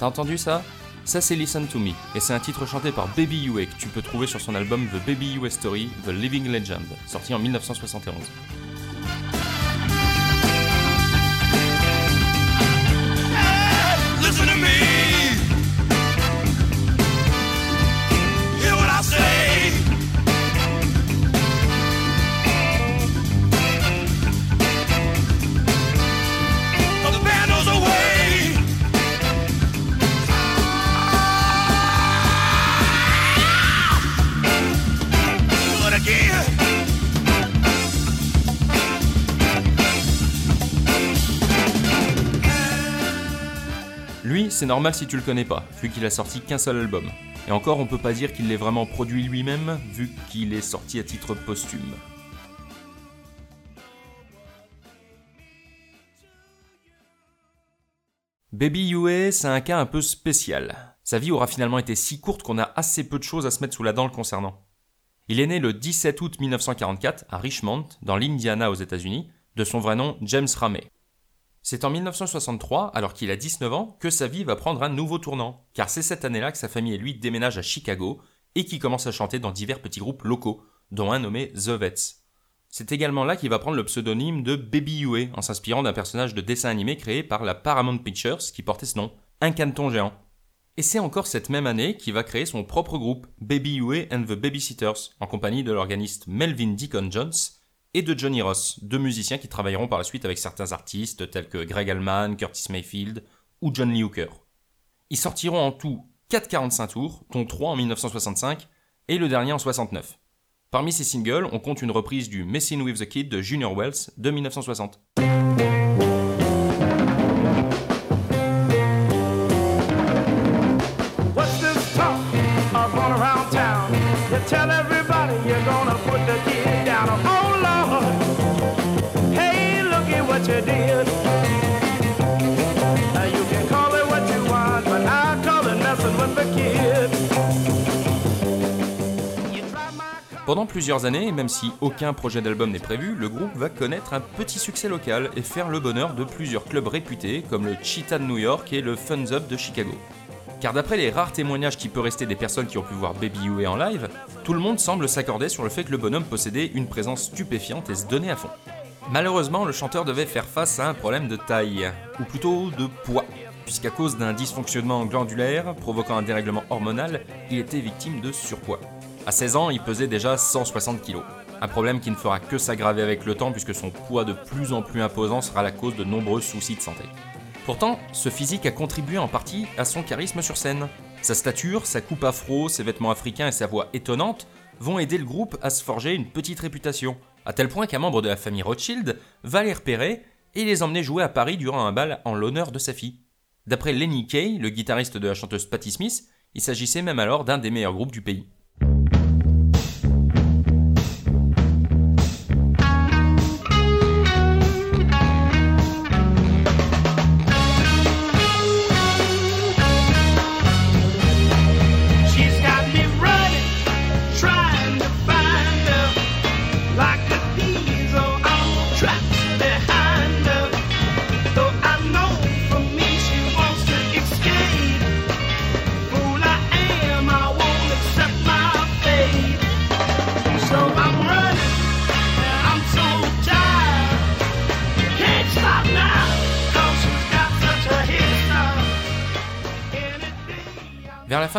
T'as entendu ça? Ça c'est Listen to Me, et c'est un titre chanté par Baby UA que tu peux trouver sur son album The Baby UA Story, The Living Legend, sorti en 1971. C'est normal si tu le connais pas, vu qu'il a sorti qu'un seul album. Et encore, on peut pas dire qu'il l'ait vraiment produit lui-même, vu qu'il est sorti à titre posthume. Baby UA, c'est un cas un peu spécial. Sa vie aura finalement été si courte qu'on a assez peu de choses à se mettre sous la dent le concernant. Il est né le 17 août 1944 à Richmond, dans l'Indiana aux États-Unis, de son vrai nom James Ramey. C'est en 1963, alors qu'il a 19 ans, que sa vie va prendre un nouveau tournant, car c'est cette année-là que sa famille et lui déménagent à Chicago et qu'il commence à chanter dans divers petits groupes locaux, dont un nommé The Vets. C'est également là qu'il va prendre le pseudonyme de Baby Huey en s'inspirant d'un personnage de dessin animé créé par la Paramount Pictures qui portait ce nom, un caneton géant. Et c'est encore cette même année qu'il va créer son propre groupe, Baby Huey and the Babysitters, en compagnie de l'organiste Melvin Deacon Jones, et de Johnny Ross, deux musiciens qui travailleront par la suite avec certains artistes tels que Greg Allman, Curtis Mayfield ou John Lee Hooker. Ils sortiront en tout 4 45 tours, dont 3 en 1965 et le dernier en 69. Parmi ces singles, on compte une reprise du Messing with the Kid de Junior Wells de 1960. Pendant plusieurs années, même si aucun projet d'album n'est prévu, le groupe va connaître un petit succès local et faire le bonheur de plusieurs clubs réputés comme le Cheetah de New York et le Fun's Up de Chicago. Car d'après les rares témoignages qui peut rester des personnes qui ont pu voir Baby Huey en live, tout le monde semble s'accorder sur le fait que le bonhomme possédait une présence stupéfiante et se donnait à fond. Malheureusement, le chanteur devait faire face à un problème de taille, ou plutôt de poids, puisqu'à cause d'un dysfonctionnement glandulaire provoquant un dérèglement hormonal, il était victime de surpoids. À 16 ans, il pesait déjà 160 kg. Un problème qui ne fera que s'aggraver avec le temps puisque son poids de plus en plus imposant sera la cause de nombreux soucis de santé. Pourtant, ce physique a contribué en partie à son charisme sur scène. Sa stature, sa coupe afro, ses vêtements africains et sa voix étonnante vont aider le groupe à se forger une petite réputation, à tel point qu'un membre de la famille Rothschild va les repérer et les emmener jouer à Paris durant un bal en l'honneur de sa fille. D'après Lenny Kay, le guitariste de la chanteuse Patti Smith, il s'agissait même alors d'un des meilleurs groupes du pays.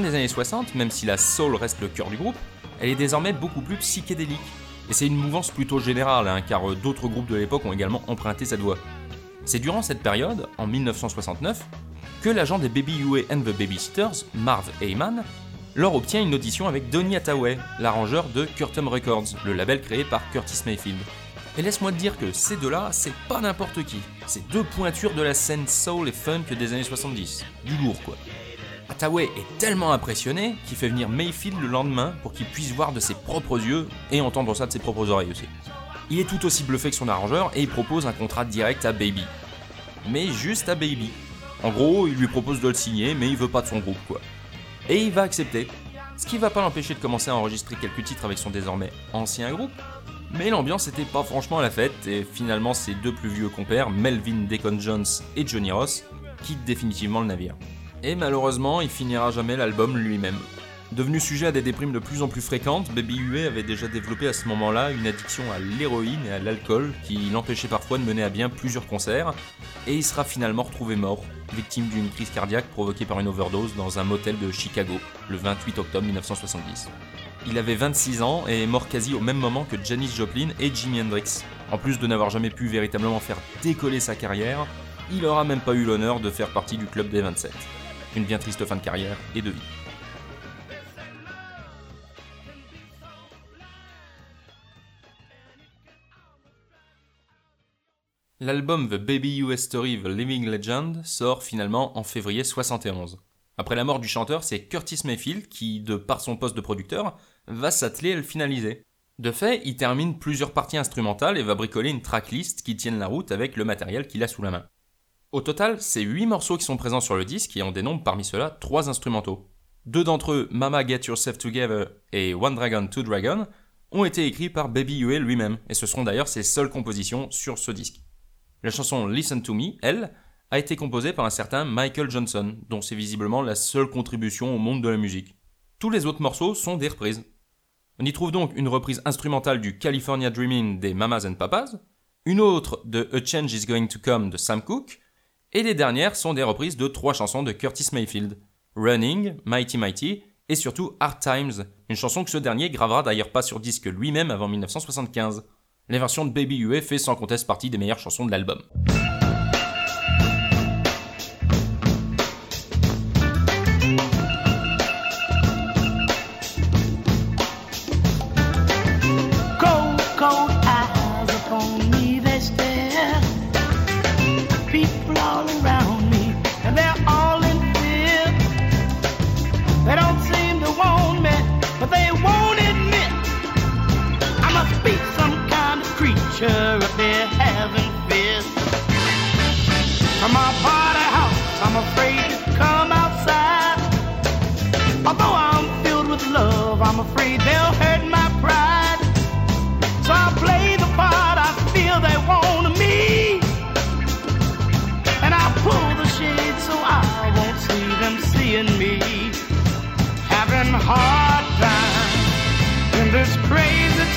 Des années 60, même si la soul reste le cœur du groupe, elle est désormais beaucoup plus psychédélique. Et c'est une mouvance plutôt générale, hein, car d'autres groupes de l'époque ont également emprunté cette voie. C'est durant cette période, en 1969, que l'agent des Baby UA and the Babysitters, Marv Heyman, leur obtient une audition avec Donny Hathaway, l'arrangeur de Curtum Records, le label créé par Curtis Mayfield. Et laisse-moi te dire que ces deux-là, c'est pas n'importe qui. C'est deux pointures de la scène soul et funk des années 70. Du lourd quoi. Hathaway est tellement impressionné qu'il fait venir Mayfield le lendemain pour qu'il puisse voir de ses propres yeux et entendre ça de ses propres oreilles aussi. Il est tout aussi bluffé que son arrangeur et il propose un contrat direct à Baby. Mais juste à Baby. En gros, il lui propose de le signer, mais il veut pas de son groupe quoi. Et il va accepter. Ce qui va pas l'empêcher de commencer à enregistrer quelques titres avec son désormais ancien groupe. Mais l'ambiance était pas franchement à la fête, et finalement ses deux plus vieux compères, Melvin Deacon Jones et Johnny Ross, quittent définitivement le navire. Et malheureusement, il finira jamais l'album lui-même. Devenu sujet à des déprimes de plus en plus fréquentes, Baby Huey avait déjà développé à ce moment-là une addiction à l'héroïne et à l'alcool qui l'empêchait parfois de mener à bien plusieurs concerts, et il sera finalement retrouvé mort, victime d'une crise cardiaque provoquée par une overdose dans un motel de Chicago, le 28 octobre 1970. Il avait 26 ans et est mort quasi au même moment que Janis Joplin et Jimi Hendrix. En plus de n'avoir jamais pu véritablement faire décoller sa carrière, il aura même pas eu l'honneur de faire partie du club des 27. Une bien triste fin de carrière et de vie. L'album The Baby US Story The Living Legend sort finalement en février 71. Après la mort du chanteur, c'est Curtis Mayfield qui, de par son poste de producteur, va s'atteler à le finaliser. De fait, il termine plusieurs parties instrumentales et va bricoler une tracklist qui tienne la route avec le matériel qu'il a sous la main. Au total, c'est 8 morceaux qui sont présents sur le disque et on dénombre parmi ceux-là 3 instrumentaux. Deux d'entre eux, Mama Get Yourself Together et One Dragon, Two Dragon, ont été écrits par Baby Huey lui-même, et ce seront d'ailleurs ses seules compositions sur ce disque. La chanson Listen to Me, elle, a été composée par un certain Michael Johnson, dont c'est visiblement la seule contribution au monde de la musique. Tous les autres morceaux sont des reprises. On y trouve donc une reprise instrumentale du California Dreaming des Mamas and Papas, une autre de A Change is Going to Come de Sam Cooke, et les dernières sont des reprises de trois chansons de Curtis Mayfield, Running, Mighty Mighty et surtout Hard Times, une chanson que ce dernier gravera d'ailleurs pas sur disque lui-même avant 1975. Les versions de Baby UA fait sans conteste partie des meilleures chansons de l'album.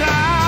time.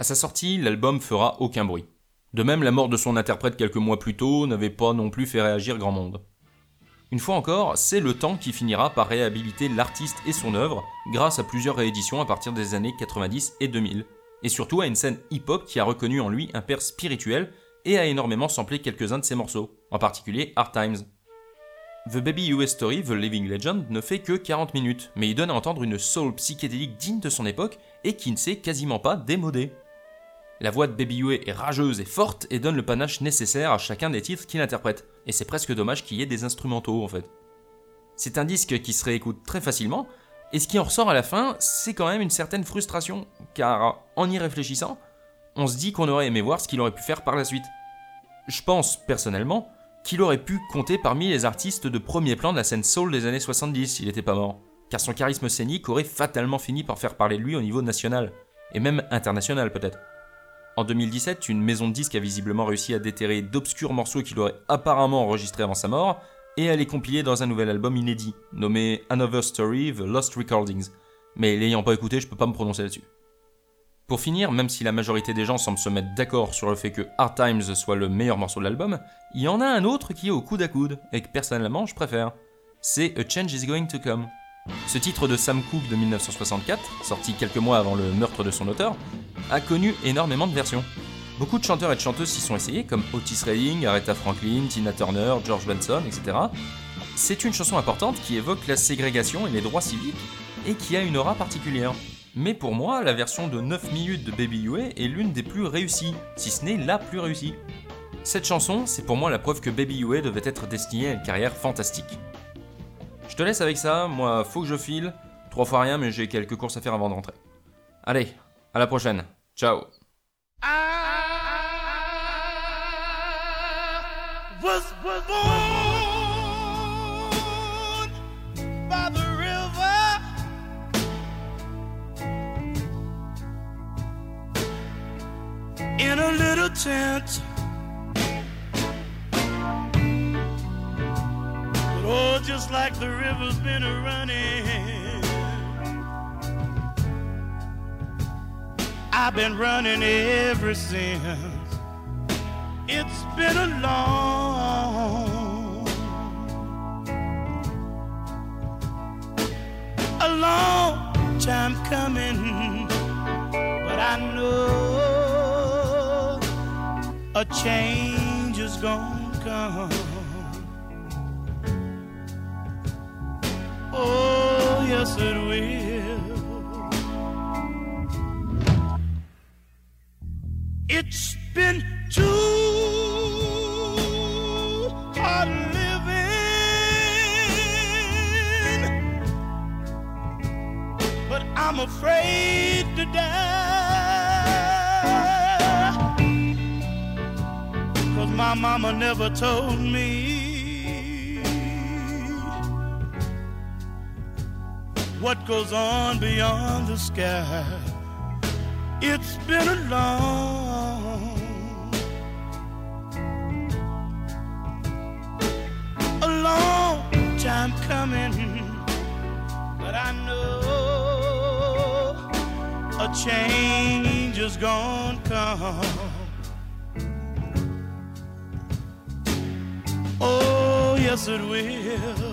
À sa sortie, l'album fera aucun bruit. De même, la mort de son interprète quelques mois plus tôt n'avait pas non plus fait réagir grand monde. Une fois encore, c'est le temps qui finira par réhabiliter l'artiste et son œuvre grâce à plusieurs rééditions à partir des années 90 et 2000, et surtout à une scène hip-hop qui a reconnu en lui un père spirituel et a énormément samplé quelques-uns de ses morceaux, en particulier Hard Times. The Baby US Story, The Living Legend, ne fait que 40 minutes, mais il donne à entendre une soul psychédélique digne de son époque et qui ne s'est quasiment pas démodée. La voix de Baby Huey est rageuse et forte et donne le panache nécessaire à chacun des titres qu'il interprète, et c'est presque dommage qu'il y ait des instrumentaux en fait. C'est un disque qui se réécoute très facilement, et ce qui en ressort à la fin, c'est quand même une certaine frustration, car en y réfléchissant, on se dit qu'on aurait aimé voir ce qu'il aurait pu faire par la suite. Je pense, personnellement, qu'il aurait pu compter parmi les artistes de premier plan de la scène soul des années 70 s'il n'était pas mort, car son charisme scénique aurait fatalement fini par faire parler de lui au niveau national, et même international peut-être. En 2017, une maison de disques a visiblement réussi à déterrer d'obscurs morceaux qu'il aurait apparemment enregistrés avant sa mort et à les compiler dans un nouvel album inédit, nommé Another Story, The Lost Recordings. Mais l'ayant pas écouté, je peux pas me prononcer là-dessus. Pour finir, même si la majorité des gens semblent se mettre d'accord sur le fait que Hard Times soit le meilleur morceau de l'album, il y en a un autre qui est au coude à coude, et que personnellement je préfère. C'est A Change is Going to Come. Ce titre de Sam Cooke de 1964, sorti quelques mois avant le meurtre de son auteur, a connu énormément de versions. Beaucoup de chanteurs et de chanteuses s'y sont essayés, comme Otis Redding, Aretha Franklin, Tina Turner, George Benson, etc. C'est une chanson importante qui évoque la ségrégation et les droits civiques, et qui a une aura particulière. Mais pour moi, la version de 9 minutes de Baby Huey est l'une des plus réussies, si ce n'est la plus réussie. Cette chanson, c'est pour moi la preuve que Baby Huey devait être destiné à une carrière fantastique. Je te laisse avec ça, moi faut que je file, trois fois rien mais j'ai quelques courses à faire avant de rentrer. Allez, à la prochaine, ciao. In a little tent. But oh, just like the river's been a running. I've been running ever since. It's been a long, a long time coming, but I know a change is gonna come. Oh, yes, it will. It's been too hard living, but I'm afraid to die. Cause my mama never told me what goes on beyond the sky. It's been a long, change is gonna come. Oh, yes, it will.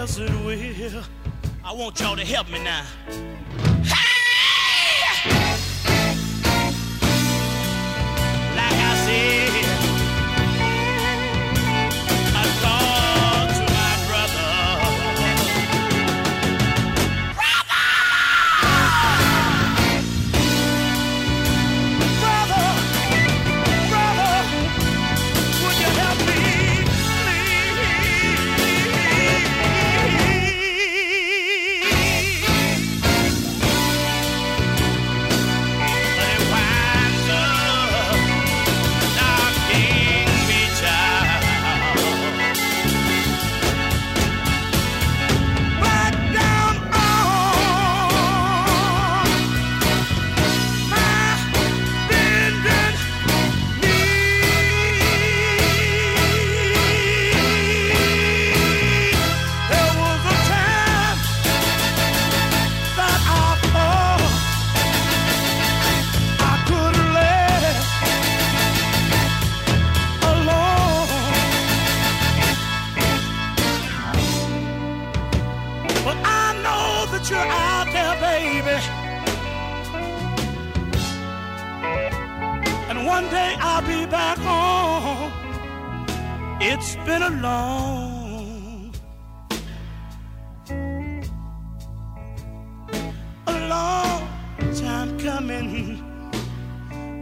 Yes, it will. I want y'all to help me now. Hey! Like I said, It's been a long, a long time coming.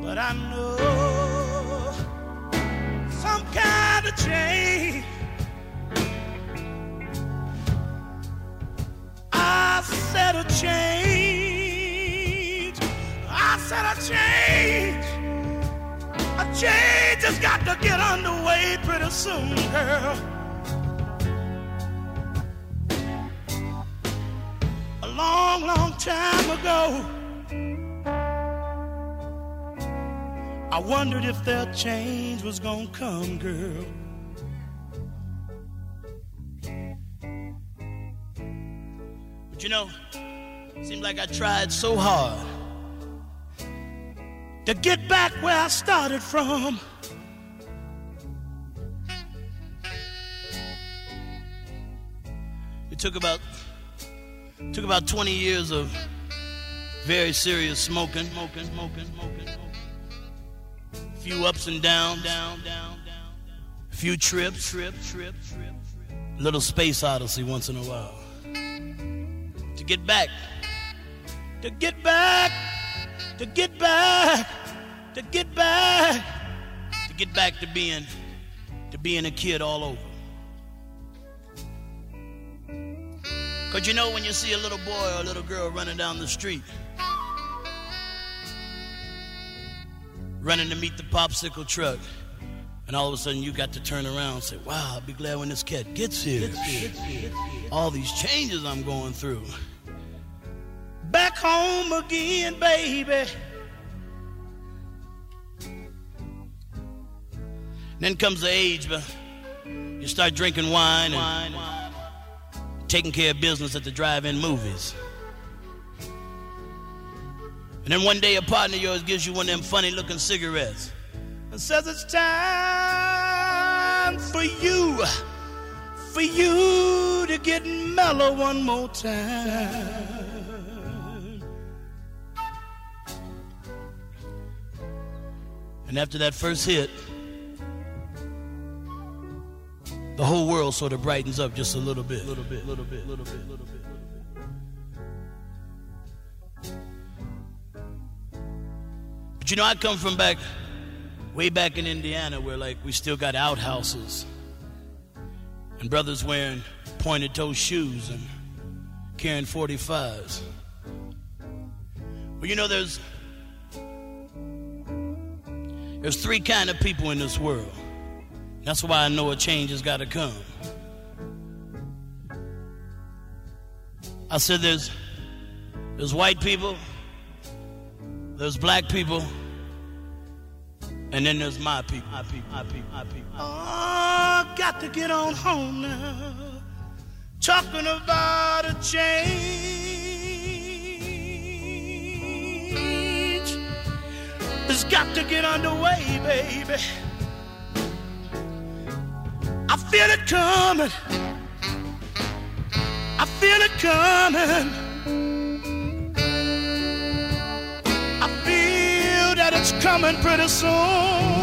But I know some kind of change. I said a change. Has got to get underway pretty soon, girl. A long, long time ago, I wondered if that change was gonna come, girl. But you know, seemed like I tried so hard to get back where I started from. It took about took about 20 years of very serious smoking, smoking, smoking, smoking, smoking. A few ups and downs, down, down, down. A few trips, trip, trip, trip. Little space odyssey once in a while. To get back, to get back, to get back, to get back, to get back to being, to being a kid all over. Cause you know when you see a little boy or a little girl running down the street, running to meet the popsicle truck, and all of a sudden you got to turn around and say, wow, I'll be glad when this cat gets here. All these changes I'm going through. Back home again, baby. Then comes the age, but you start drinking wine and taking care of business at the drive-in movies. And then one day a partner of yours gives you one of them funny-looking cigarettes and says it's time for you, for you to get mellow one more time. And after that first hit, the whole world sort of brightens up just a little bit. Little bit, little bit, little bit, little bit, little bit. But you know, I come from back, way back in Indiana, where like we still got outhouses, and brothers wearing pointed toe shoes and carrying 45s. Well, you know, there's there's three kind of people in this world. That's why I know a change has got to come. I said there's there's white people, There's black people, and then there's my people. My people, my people, my people. Oh, got to get on home now. Talking about a change. It's got to get underway, baby. I feel it coming. I feel it coming. I feel that it's coming pretty soon.